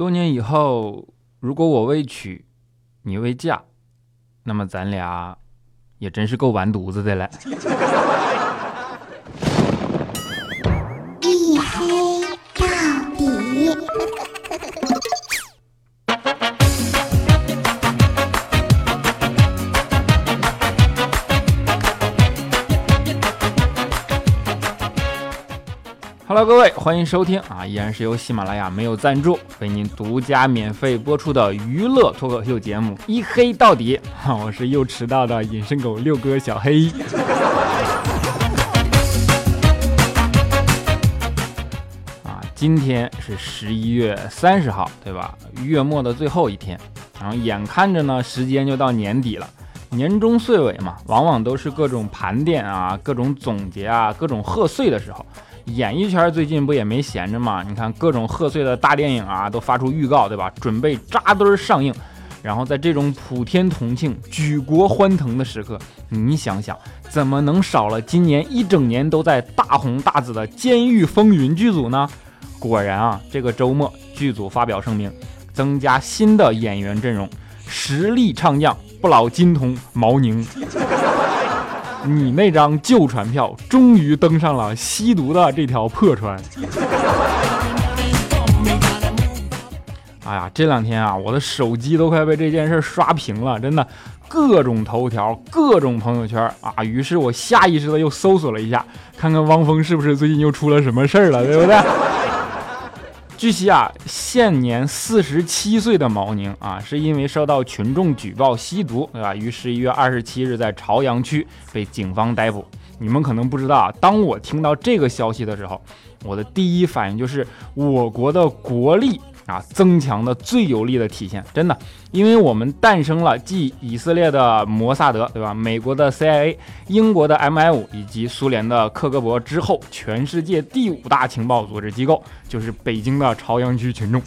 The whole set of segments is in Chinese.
多年以后，如果我未娶，你未嫁，那么咱俩也真是够完犊子的了。一黑到底。Hello，各位，欢迎收听啊，依然是由喜马拉雅没有赞助为您独家免费播出的娱乐脱口秀节目《一黑到底》啊，我是又迟到的隐身狗六哥小黑。啊，今天是十一月三十号，对吧？月末的最后一天，然后眼看着呢，时间就到年底了。年终岁尾嘛，往往都是各种盘点啊、各种总结啊、各种贺岁的时候。演艺圈最近不也没闲着吗？你看各种贺岁的大电影啊，都发出预告，对吧？准备扎堆上映。然后在这种普天同庆、举国欢腾的时刻，你想想，怎么能少了今年一整年都在大红大紫的《监狱风云》剧组呢？果然啊，这个周末剧组发表声明，增加新的演员阵容，实力唱将不老金童毛宁。你那张旧船票终于登上了吸毒的这条破船。哎呀，这两天啊，我的手机都快被这件事刷屏了，真的，各种头条，各种朋友圈啊。于是我下意识的又搜索了一下，看看汪峰是不是最近又出了什么事儿了，对不对？据悉啊，现年四十七岁的毛宁啊，是因为受到群众举报吸毒，对吧？于十一月二十七日在朝阳区被警方逮捕。你们可能不知道啊，当我听到这个消息的时候，我的第一反应就是我国的国力。啊，增强的最有力的体现，真的，因为我们诞生了继以色列的摩萨德，对吧？美国的 CIA、英国的 MI5 以及苏联的克格勃之后，全世界第五大情报组织机构就是北京的朝阳区群众。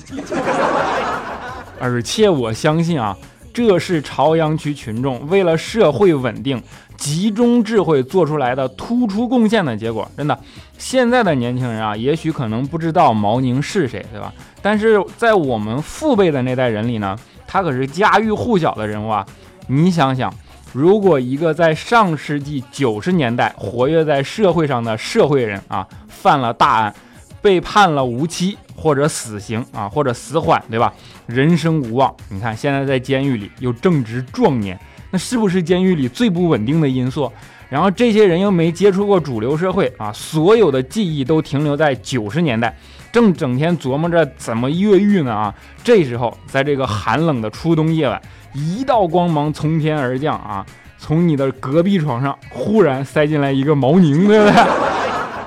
而且我相信啊，这是朝阳区群众为了社会稳定。集中智慧做出来的突出贡献的结果，真的，现在的年轻人啊，也许可能不知道毛宁是谁，对吧？但是在我们父辈的那代人里呢，他可是家喻户晓的人物啊。你想想，如果一个在上世纪九十年代活跃在社会上的社会人啊，犯了大案，被判了无期或者死刑啊，或者死缓，对吧？人生无望。你看现在在监狱里又正值壮年。那是不是监狱里最不稳定的因素？然后这些人又没接触过主流社会啊，所有的记忆都停留在九十年代，正整天琢磨着怎么越狱呢啊！这时候，在这个寒冷的初冬夜晚，一道光芒从天而降啊，从你的隔壁床上忽然塞进来一个毛宁，对不对？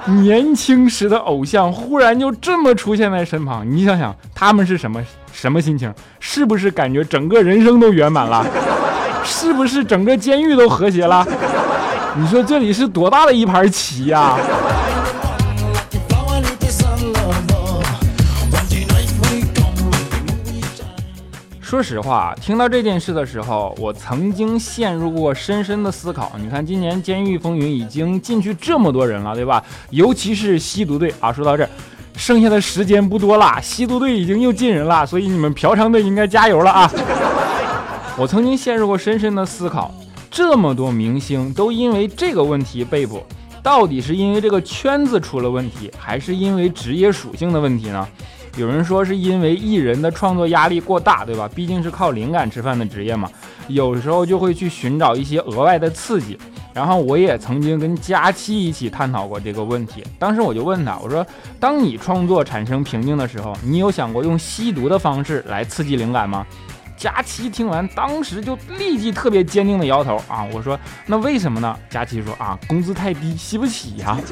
年轻时的偶像忽然就这么出现在身旁，你想想他们是什么什么心情？是不是感觉整个人生都圆满了？是不是整个监狱都和谐了？你说这里是多大的一盘棋呀？说实话，听到这件事的时候，我曾经陷入过深深的思考。你看，今年《监狱风云》已经进去这么多人了，对吧？尤其是吸毒队啊。说到这，剩下的时间不多了，吸毒队已经又进人了，所以你们嫖娼队应该加油了啊！我曾经陷入过深深的思考：这么多明星都因为这个问题被捕，到底是因为这个圈子出了问题，还是因为职业属性的问题呢？有人说是因为艺人的创作压力过大，对吧？毕竟是靠灵感吃饭的职业嘛，有时候就会去寻找一些额外的刺激。然后我也曾经跟佳期一起探讨过这个问题，当时我就问他，我说：当你创作产生瓶颈的时候，你有想过用吸毒的方式来刺激灵感吗？佳琪听完，当时就立即特别坚定的摇头啊！我说那为什么呢？佳琪说啊，工资太低，吸不起呀。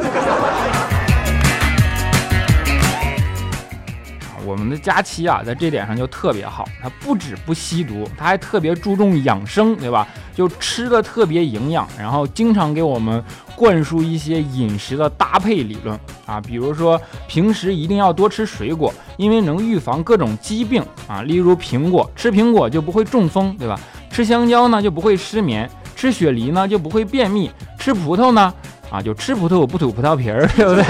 我们的佳琪啊，在这点上就特别好，他不止不吸毒，他还特别注重养生，对吧？就吃的特别营养，然后经常给我们灌输一些饮食的搭配理论啊，比如说平时一定要多吃水果，因为能预防各种疾病啊，例如苹果，吃苹果就不会中风，对吧？吃香蕉呢就不会失眠，吃雪梨呢就不会便秘，吃葡萄呢啊就吃葡萄不吐葡萄皮儿，对不对？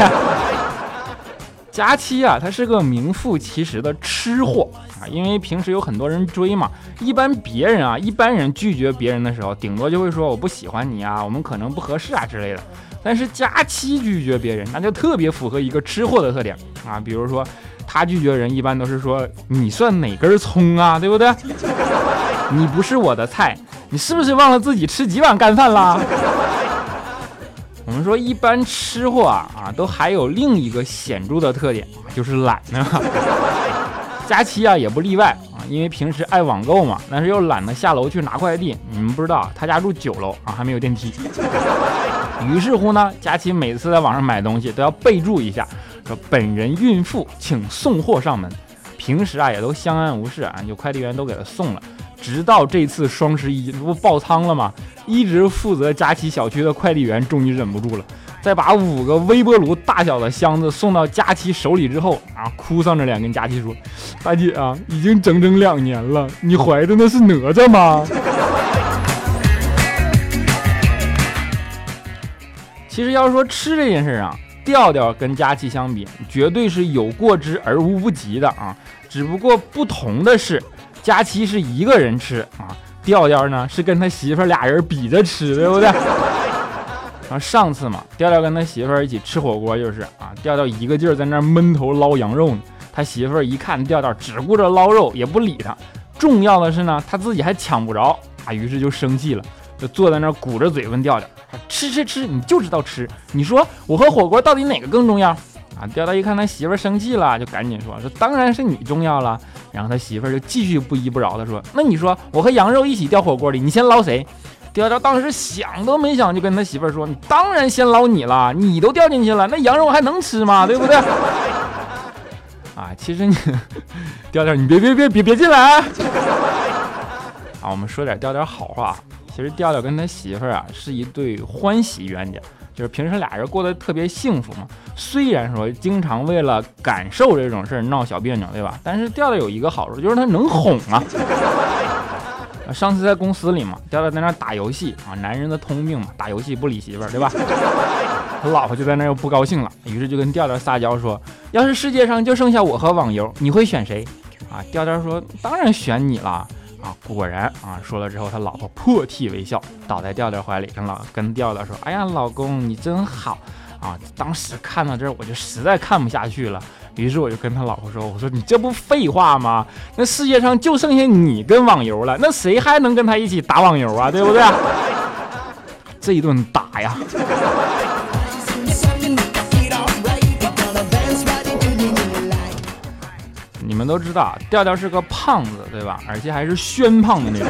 佳期啊，他是个名副其实的吃货啊，因为平时有很多人追嘛。一般别人啊，一般人拒绝别人的时候，顶多就会说我不喜欢你啊，我们可能不合适啊之类的。但是佳期拒绝别人，那就特别符合一个吃货的特点啊。比如说，他拒绝人一般都是说你算哪根葱啊，对不对？你不是我的菜，你是不是忘了自己吃几碗干饭啦？说，一般吃货啊啊，都还有另一个显著的特点，就是懒呢。佳期啊也不例外啊，因为平时爱网购嘛，但是又懒得下楼去拿快递。你们不知道，他家住九楼啊，还没有电梯。于是乎呢，佳期每次在网上买东西都要备注一下，说本人孕妇，请送货上门。平时啊也都相安无事啊，就快递员都给他送了。直到这次双十一，这不爆仓了吗？一直负责佳琪小区的快递员终于忍不住了，在把五个微波炉大小的箱子送到佳琪手里之后啊，哭丧着脸跟佳琪说：“大姐啊，已经整整两年了，你怀的那是哪吒吗？”其实要说吃这件事啊，调调跟佳琪相比，绝对是有过之而无不及的啊。只不过不同的是。佳期是一个人吃啊，调调呢是跟他媳妇俩人比着吃，对不对？啊，上次嘛，调调跟他媳妇一起吃火锅，就是啊，调调一个劲儿在那闷头捞羊肉呢，他媳妇一看调调只顾着捞肉，也不理他。重要的是呢，他自己还抢不着啊，于是就生气了，就坐在那儿鼓着嘴问调调：“吃吃吃，你就知道吃，你说我和火锅到底哪个更重要？”啊，调调一看他媳妇儿生气了，就赶紧说：“说当然是你重要了。”然后他媳妇儿就继续不依不饶的说：“那你说我和羊肉一起掉火锅里，你先捞谁？”调调当时想都没想就跟他媳妇儿说：“你当然先捞你了，你都掉进去了，那羊肉还能吃吗？对不对？” 啊，其实你调调，你别别别别别进来啊！啊，我们说点调调好话。其实调调跟他媳妇儿啊是一对欢喜冤家。就是平时俩人过得特别幸福嘛，虽然说经常为了感受这种事儿闹小别扭，对吧？但是调调有一个好处，就是他能哄啊。上次在公司里嘛，调调在那打游戏啊，男人的通病嘛，打游戏不理媳妇儿，对吧？他 老婆就在那又不高兴了，于是就跟调调撒娇说：“要是世界上就剩下我和网游，你会选谁？”啊，调调说：“当然选你了。”啊，果然啊，说了之后，他老婆破涕为笑，倒在调调怀里，跟老跟调调说：“哎呀，老公你真好啊！”当时看到这儿，我就实在看不下去了，于是我就跟他老婆说：“我说你这不废话吗？那世界上就剩下你跟网游了，那谁还能跟他一起打网游啊？对不对？这一顿打呀！”你们都知道，调调是个胖子，对吧？而且还是宣胖的那种。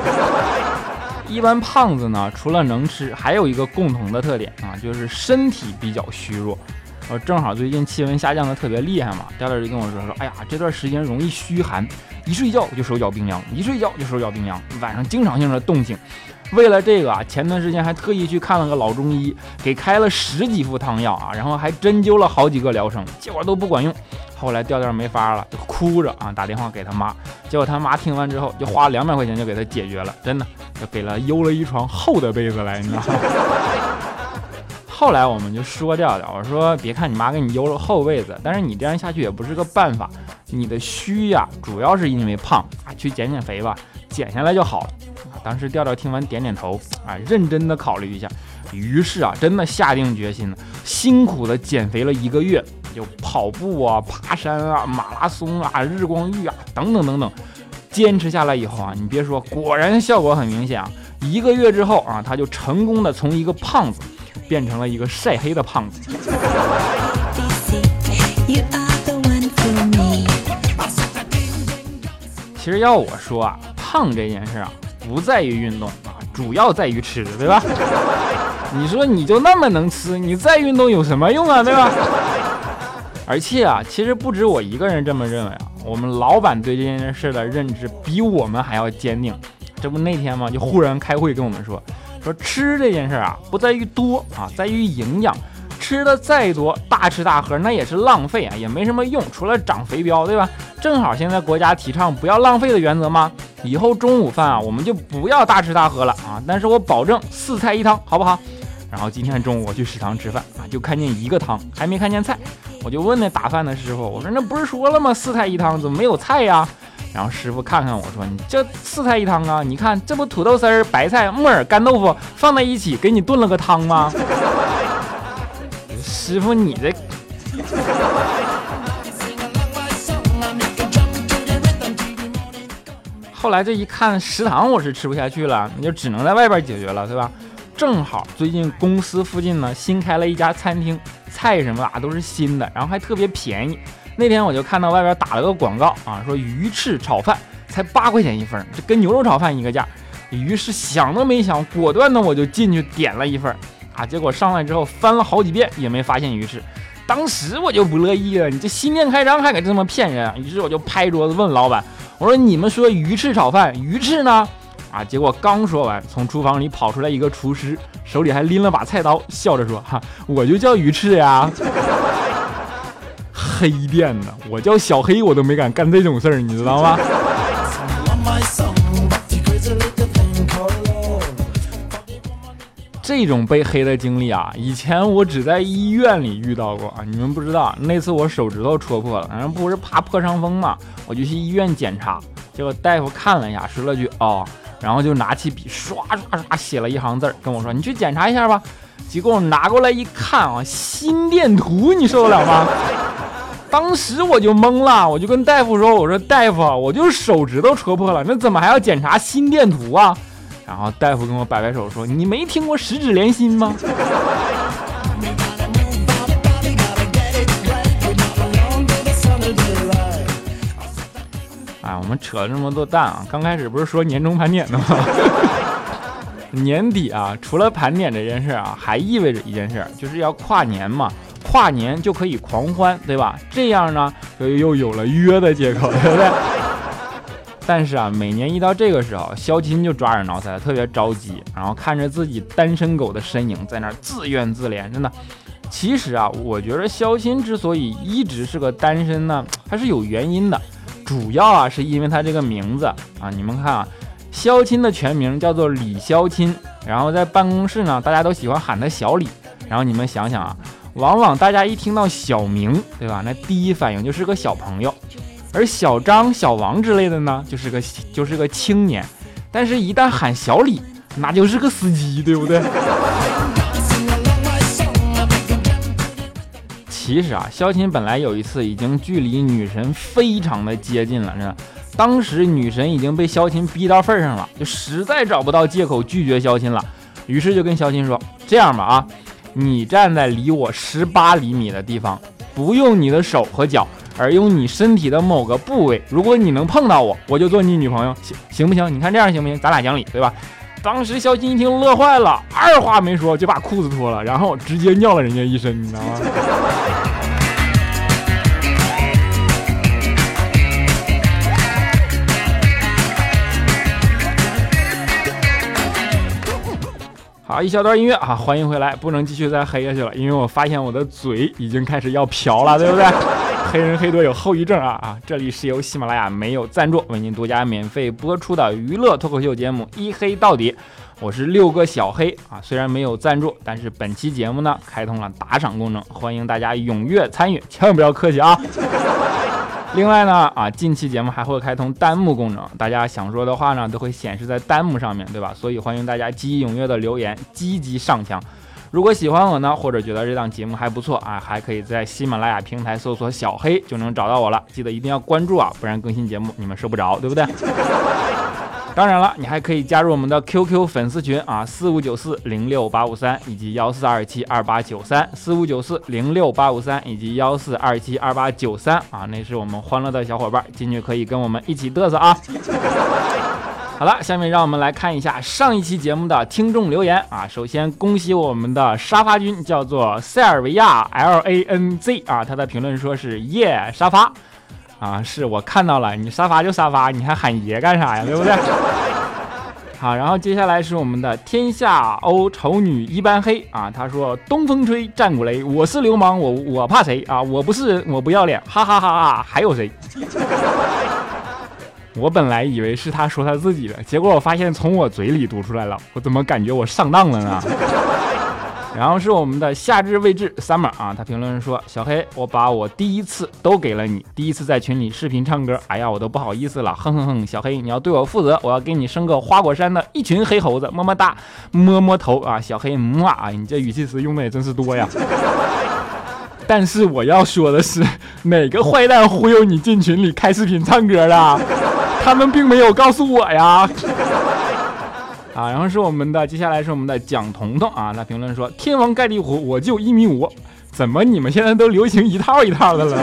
一般胖子呢，除了能吃，还有一个共同的特点啊，就是身体比较虚弱。呃，正好最近气温下降的特别厉害嘛，调调就跟我说说，哎呀，这段时间容易虚寒，一睡觉就手脚冰凉，一睡觉就手脚冰凉，晚上经常性的冻醒。为了这个啊，前段时间还特意去看了个老中医，给开了十几副汤药啊，然后还针灸了好几个疗程，结果都不管用。后来调调没法了，就哭着啊打电话给他妈，结果他妈听完之后就花了两百块钱就给他解决了，真的就给了邮了一床厚的被子来，你知道吗？后来我们就说调调，我说别看你妈给你邮了厚被子，但是你这样下去也不是个办法，你的虚呀主要是因为胖啊，去减减肥吧，减下来就好了。当时调调听完点点头啊，认真的考虑一下，于是啊真的下定决心了，辛苦的减肥了一个月。就跑步啊、爬山啊、马拉松啊、日光浴啊等等等等，坚持下来以后啊，你别说，果然效果很明显啊！一个月之后啊，他就成功的从一个胖子变成了一个晒黑的胖子。其实要我说啊，胖这件事啊，不在于运动啊，主要在于吃，对吧？你说你就那么能吃，你再运动有什么用啊，对吧？而且啊，其实不止我一个人这么认为啊，我们老板对这件事的认知比我们还要坚定。这不那天嘛，就忽然开会跟我们说，说吃这件事啊，不在于多啊，在于营养。吃的再多，大吃大喝那也是浪费啊，也没什么用，除了长肥膘，对吧？正好现在国家提倡不要浪费的原则嘛，以后中午饭啊，我们就不要大吃大喝了啊，但是我保证四菜一汤，好不好？然后今天中午我去食堂吃饭啊，就看见一个汤，还没看见菜。我就问那打饭的师傅，我说那不是说了吗？四菜一汤怎么没有菜呀？然后师傅看看我说，你这四菜一汤啊？你看这不土豆丝儿、白菜、木耳、干豆腐放在一起给你炖了个汤吗？师傅你这。后来这一看食堂我是吃不下去了，你就只能在外边解决了，对吧？正好最近公司附近呢新开了一家餐厅，菜什么的都是新的，然后还特别便宜。那天我就看到外边打了个广告啊，说鱼翅炒饭才八块钱一份，这跟牛肉炒饭一个价。于是想都没想，果断的我就进去点了一份啊，结果上来之后翻了好几遍也没发现鱼翅。当时我就不乐意了，你这新店开张还敢这么骗人？于是我就拍桌子问老板。我说你们说鱼翅炒饭，鱼翅呢？啊！结果刚说完，从厨房里跑出来一个厨师，手里还拎了把菜刀，笑着说：“哈，我就叫鱼翅呀。”黑店呢，我叫小黑，我都没敢干这种事儿，你知道吗？这种被黑的经历啊，以前我只在医院里遇到过啊。你们不知道，那次我手指头戳破了，反正不是怕破伤风嘛，我就去医院检查，结果大夫看了一下，说了句哦，然后就拿起笔刷刷刷写了一行字，跟我说：“你去检查一下吧。”结果拿过来一看啊，心电图，你受得了吗？当时我就懵了，我就跟大夫说：“我说大夫，我就手指头戳破了，那怎么还要检查心电图啊？”然后大夫跟我摆摆手说：“你没听过十指连心吗？”哎，我们扯了这么多蛋啊！刚开始不是说年终盘点的吗？年底啊，除了盘点这件事啊，还意味着一件事，就是要跨年嘛。跨年就可以狂欢，对吧？这样呢，就又有了约的借口，对不对？但是啊，每年一到这个时候，肖钦就抓耳挠腮，特别着急，然后看着自己单身狗的身影在那儿自怨自怜。真的，其实啊，我觉得肖钦之所以一直是个单身呢，还是有原因的。主要啊，是因为他这个名字啊，你们看啊，肖钦的全名叫做李肖钦，然后在办公室呢，大家都喜欢喊他小李。然后你们想想啊，往往大家一听到小明，对吧？那第一反应就是个小朋友。而小张、小王之类的呢，就是个就是个青年，但是，一旦喊小李，那就是个司机，对不对？其实啊，肖钦本来有一次已经距离女神非常的接近了，真的。当时女神已经被肖钦逼到份上了，就实在找不到借口拒绝肖钦了，于是就跟肖钦说：“这样吧，啊，你站在离我十八厘米的地方，不用你的手和脚。”而用你身体的某个部位，如果你能碰到我，我就做你女朋友，行行不行？你看这样行不行？咱俩讲理，对吧？当时肖金一听乐坏了，二话没说就把裤子脱了，然后直接尿了人家一身，你知道吗？好，一小段音乐啊，欢迎回来，不能继续再黑下去了，因为我发现我的嘴已经开始要瓢了，对不对？黑人黑多有后遗症啊啊！这里是由喜马拉雅没有赞助为您独家免费播出的娱乐脱口秀节目《一黑到底》，我是六个小黑啊。虽然没有赞助，但是本期节目呢开通了打赏功能，欢迎大家踊跃参与，千万不要客气啊。另外呢啊，近期节目还会开通弹幕功能，大家想说的话呢都会显示在弹幕上面对吧？所以欢迎大家积极踊跃的留言，积极上墙。如果喜欢我呢，或者觉得这档节目还不错啊，还可以在喜马拉雅平台搜索“小黑”就能找到我了。记得一定要关注啊，不然更新节目你们收不着，对不对？当然了，你还可以加入我们的 QQ 粉丝群啊，四五九四零六八五三以及幺四二七二八九三，四五九四零六八五三以及幺四二七二八九三啊，那是我们欢乐的小伙伴，进去可以跟我们一起嘚瑟啊。好了，下面让我们来看一下上一期节目的听众留言啊。首先恭喜我们的沙发君，叫做塞尔维亚 L A N Z 啊，他的评论说是耶沙发啊，是我看到了，你沙发就沙发，你还喊爷干啥呀？对不对？好，然后接下来是我们的天下欧丑女一般黑啊，他说东风吹战鼓擂，我是流氓，我我怕谁啊？我不是我不要脸，哈哈哈哈！还有谁？我本来以为是他说他自己的，结果我发现从我嘴里读出来了，我怎么感觉我上当了呢？然后是我们的夏至未至 summer 啊，他评论说：“小黑，我把我第一次都给了你，第一次在群里视频唱歌，哎呀，我都不好意思了，哼哼哼，小黑你要对我负责，我要给你生个花果山的一群黑猴子，么么哒，摸摸头啊，小黑么啊，你这语气词用的也真是多呀。但是我要说的是，哪个坏蛋忽悠你进群里开视频唱歌了？他们并没有告诉我呀。”啊，然后是我们的，接下来是我们的蒋彤彤啊，他评论说：“天王盖地虎，我就一米五，怎么你们现在都流行一套一套的了？”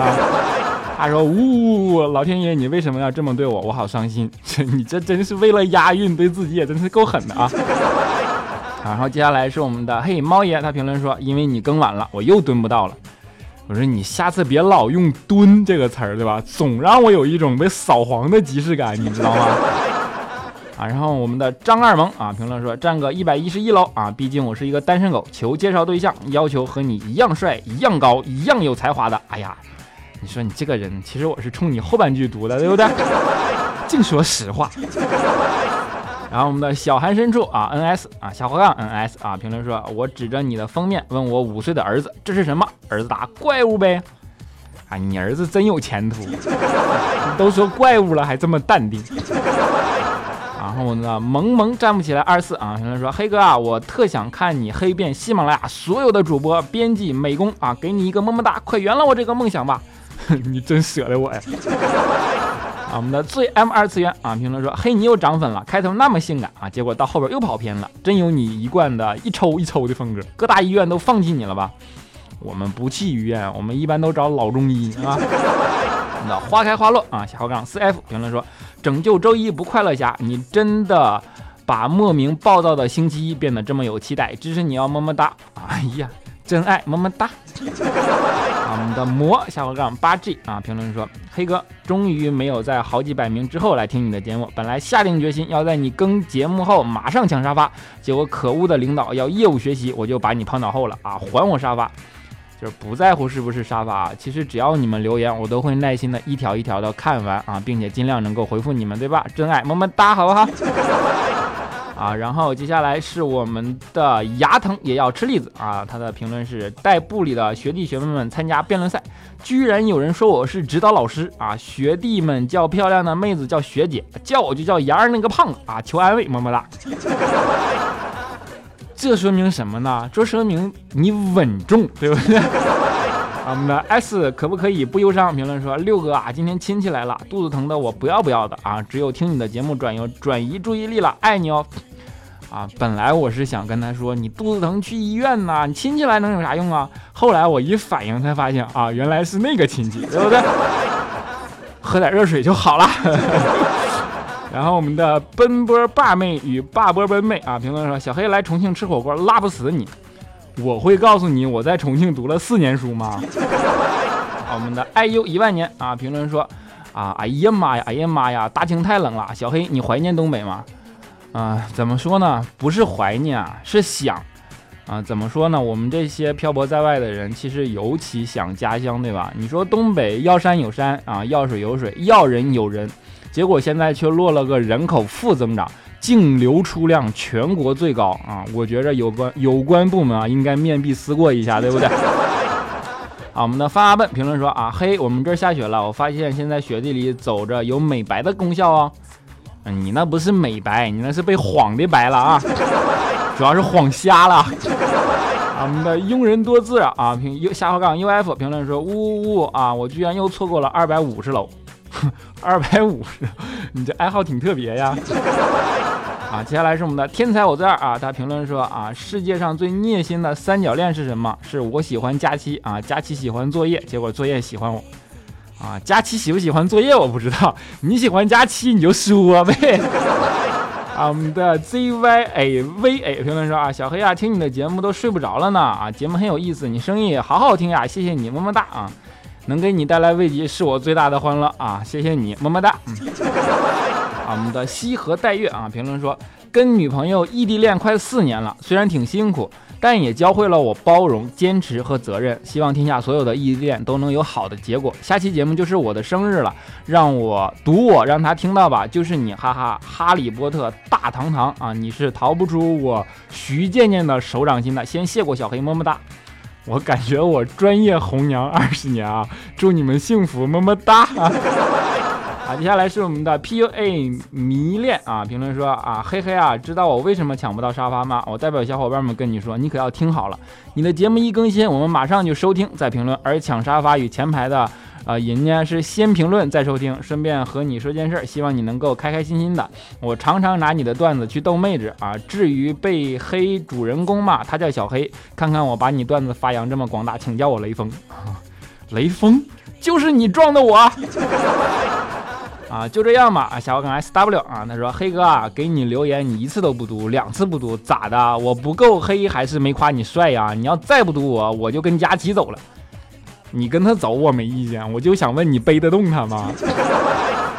他说：“呜，老天爷，你为什么要这么对我？我好伤心。这 你这真是为了押韵，对自己也真是够狠的啊！”然后接下来是我们的嘿猫爷，他评论说：“因为你更晚了，我又蹲不到了。”我说：“你下次别老用‘蹲’这个词儿，对吧？总让我有一种被扫黄的即视感，你知道吗？”啊，然后我们的张二萌啊评论说站个一百一十一楼啊，毕竟我是一个单身狗，求介绍对象，要求和你一样帅、一样高、一样有才华的。哎呀，你说你这个人，其实我是冲你后半句读的，对不对？净说实话。然后我们的小寒深处啊，NS 啊，下滑杠 NS 啊评论说，我指着你的封面问我五岁的儿子这是什么？儿子答怪物呗。啊，你儿子真有前途，都说怪物了还这么淡定。然后呢，萌萌站不起来。二四啊，评论说黑哥啊，我特想看你黑遍喜马拉雅所有的主播、编辑、美工啊，给你一个么么哒，快圆了我这个梦想吧！你真舍得我呀！啊，我们的最 M 二次元啊，评论说嘿，你又涨粉了，开头那么性感啊，结果到后边又跑偏了，真有你一贯的一抽一抽的风格，各大医院都放弃你了吧？我们不去医院，我们一般都找老中医啊。那花开花落啊，下滑杠四 F 评论说：“拯救周一不快乐侠，你真的把莫名暴躁的星期一变得这么有期待，支持你要么么哒！哎呀，真爱么么哒！”啊我们的魔下滑杠八 G 啊，评论说：“黑哥终于没有在好几百名之后来听你的节目，本来下定决心要在你更节目后马上抢沙发，结果可恶的领导要业务学习，我就把你抛脑后了啊，还我沙发！”就是不在乎是不是沙发，其实只要你们留言，我都会耐心的一条一条的看完啊，并且尽量能够回复你们，对吧？真爱么么哒，好不好？啊，然后接下来是我们的牙疼也要吃栗子啊，他的评论是带部里的学弟学妹们参加辩论赛，居然有人说我是指导老师啊，学弟们叫漂亮的妹子叫学姐，叫我就叫杨儿那个胖子啊，求安慰，么么哒。这说明什么呢？这说明你稳重，对不对？啊，我们的 S 可不可以不忧伤？评论说六哥啊，今天亲戚来了，肚子疼的我不要不要的啊，只有听你的节目转移转移注意力了，爱你哦。啊，本来我是想跟他说你肚子疼去医院呐，你亲戚来能有啥用啊？后来我一反应才发现啊，原来是那个亲戚，对不对？喝点热水就好了。然后我们的奔波霸妹与霸波奔妹啊，评论说小黑来重庆吃火锅拉不死你，我会告诉你我在重庆读了四年书吗？我们的爱优一万年啊，评论说啊，哎呀妈呀，哎呀妈呀，大庆太冷了，小黑你怀念东北吗？啊，怎么说呢？不是怀念啊，是想啊。怎么说呢？我们这些漂泊在外的人，其实尤其想家乡，对吧？你说东北要山有山啊，要水有水，要人有人。结果现在却落了个人口负增长，净流出量全国最高啊！我觉着有关有关部门啊，应该面壁思过一下，对不对？啊，我们的发阿笨评论说啊，嘿，我们这儿下雪了，我发现现在雪地里走着有美白的功效哦。嗯，你那不是美白，你那是被晃的白了啊，主要是晃瞎了。啊，我们的庸人多智啊，评下滑杠 uf 评论说，呜呜呜啊，我居然又错过了二百五十楼。二百五十，你这爱好挺特别呀！啊，接下来是我们的天才我在啊，他评论说啊，世界上最虐心的三角恋是什么？是我喜欢佳期啊，佳期喜欢作业，结果作业喜欢我啊。佳期喜不喜欢作业我不知道，你喜欢佳期你就说呗。啊，我们的 ZYAVA 评论说啊，小黑啊，听你的节目都睡不着了呢啊，节目很有意思，你声音也好好听呀，谢谢你，么么哒啊。能给你带来慰藉是我最大的欢乐啊！谢谢你，么么哒。啊，我啊，我们的西河待月啊，评论说跟女朋友异地恋快四年了，虽然挺辛苦，但也教会了我包容、坚持和责任。希望天下所有的异地恋都能有好的结果。下期节目就是我的生日了，让我读我让他听到吧，就是你，哈哈，哈利波特大堂堂啊，你是逃不出我徐健健的手掌心的。先谢过小黑，么么哒。我感觉我专业红娘二十年啊，祝你们幸福，么么哒。好，接下来是我们的 PUA 迷恋啊，评论说啊，嘿嘿啊，知道我为什么抢不到沙发吗？我代表小伙伴们跟你说，你可要听好了，你的节目一更新，我们马上就收听再评论，而抢沙发与前排的。啊，人家是先评论再收听，顺便和你说件事，希望你能够开开心心的。我常常拿你的段子去逗妹子啊。至于被黑主人公嘛，他叫小黑。看看我把你段子发扬这么广大，请叫我雷锋。雷锋就是你撞的我啊！就这样吧啊，小伙梗 S W 啊，他说黑哥啊，给你留言你一次都不读，两次不读咋的？我不够黑还是没夸你帅呀？你要再不读我，我就跟佳琪走了。你跟他走我没意见，我就想问你背得动他吗？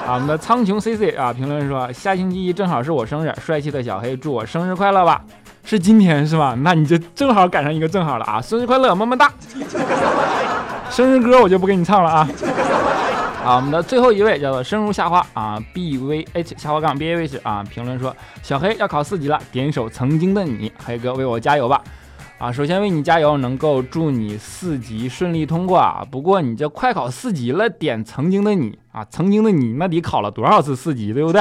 啊，我们的苍穹 C C 啊，评论说下星期一正好是我生日，帅气的小黑祝我生日快乐吧？是今天是吧？那你就正好赶上一个正好了啊！生日快乐，么么哒！生日歌我就不给你唱了啊！啊，我们的最后一位叫做生如夏花啊，B V H 下滑杠 B A V H 啊，评论说小黑要考四级了，点一首曾经的你，黑哥为我加油吧！啊，首先为你加油，能够祝你四级顺利通过啊！不过你这快考四级了，点曾经的你啊，曾经的你那得考了多少次四级，对不对？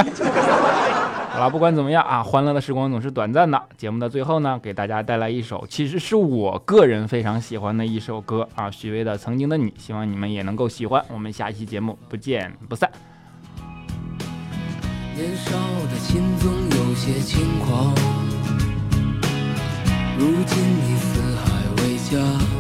好了，不管怎么样啊，欢乐的时光总是短暂的。节目的最后呢，给大家带来一首，其实是我个人非常喜欢的一首歌啊，许巍的《曾经的你》，希望你们也能够喜欢。我们下期节目不见不散。年少的心总有些轻狂。如今你四海为家，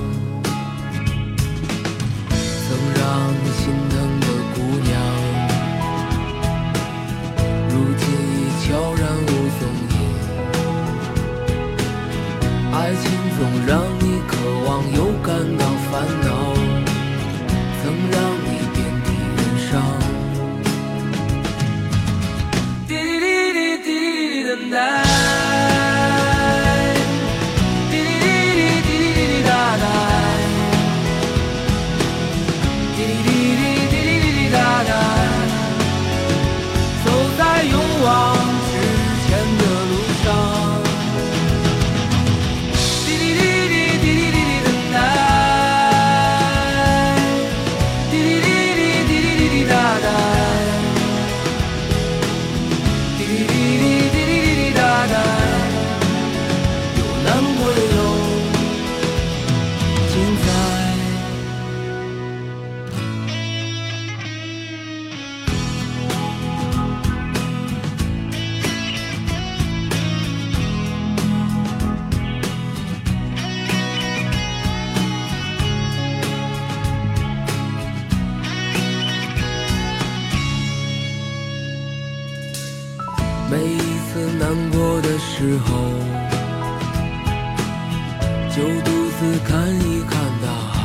就独自看一看大海，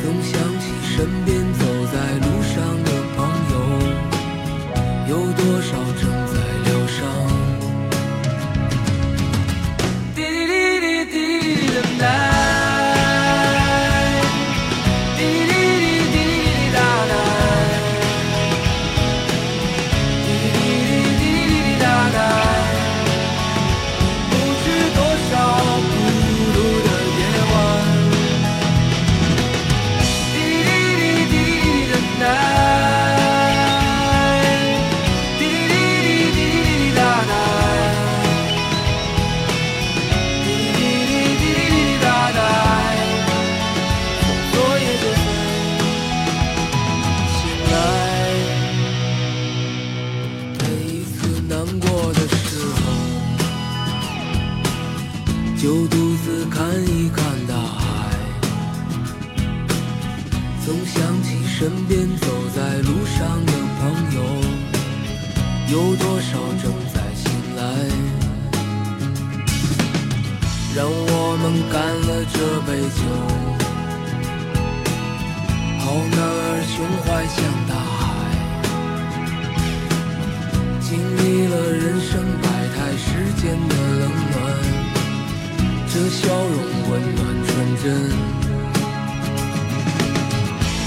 总想起身边走在路上的朋友，有多少正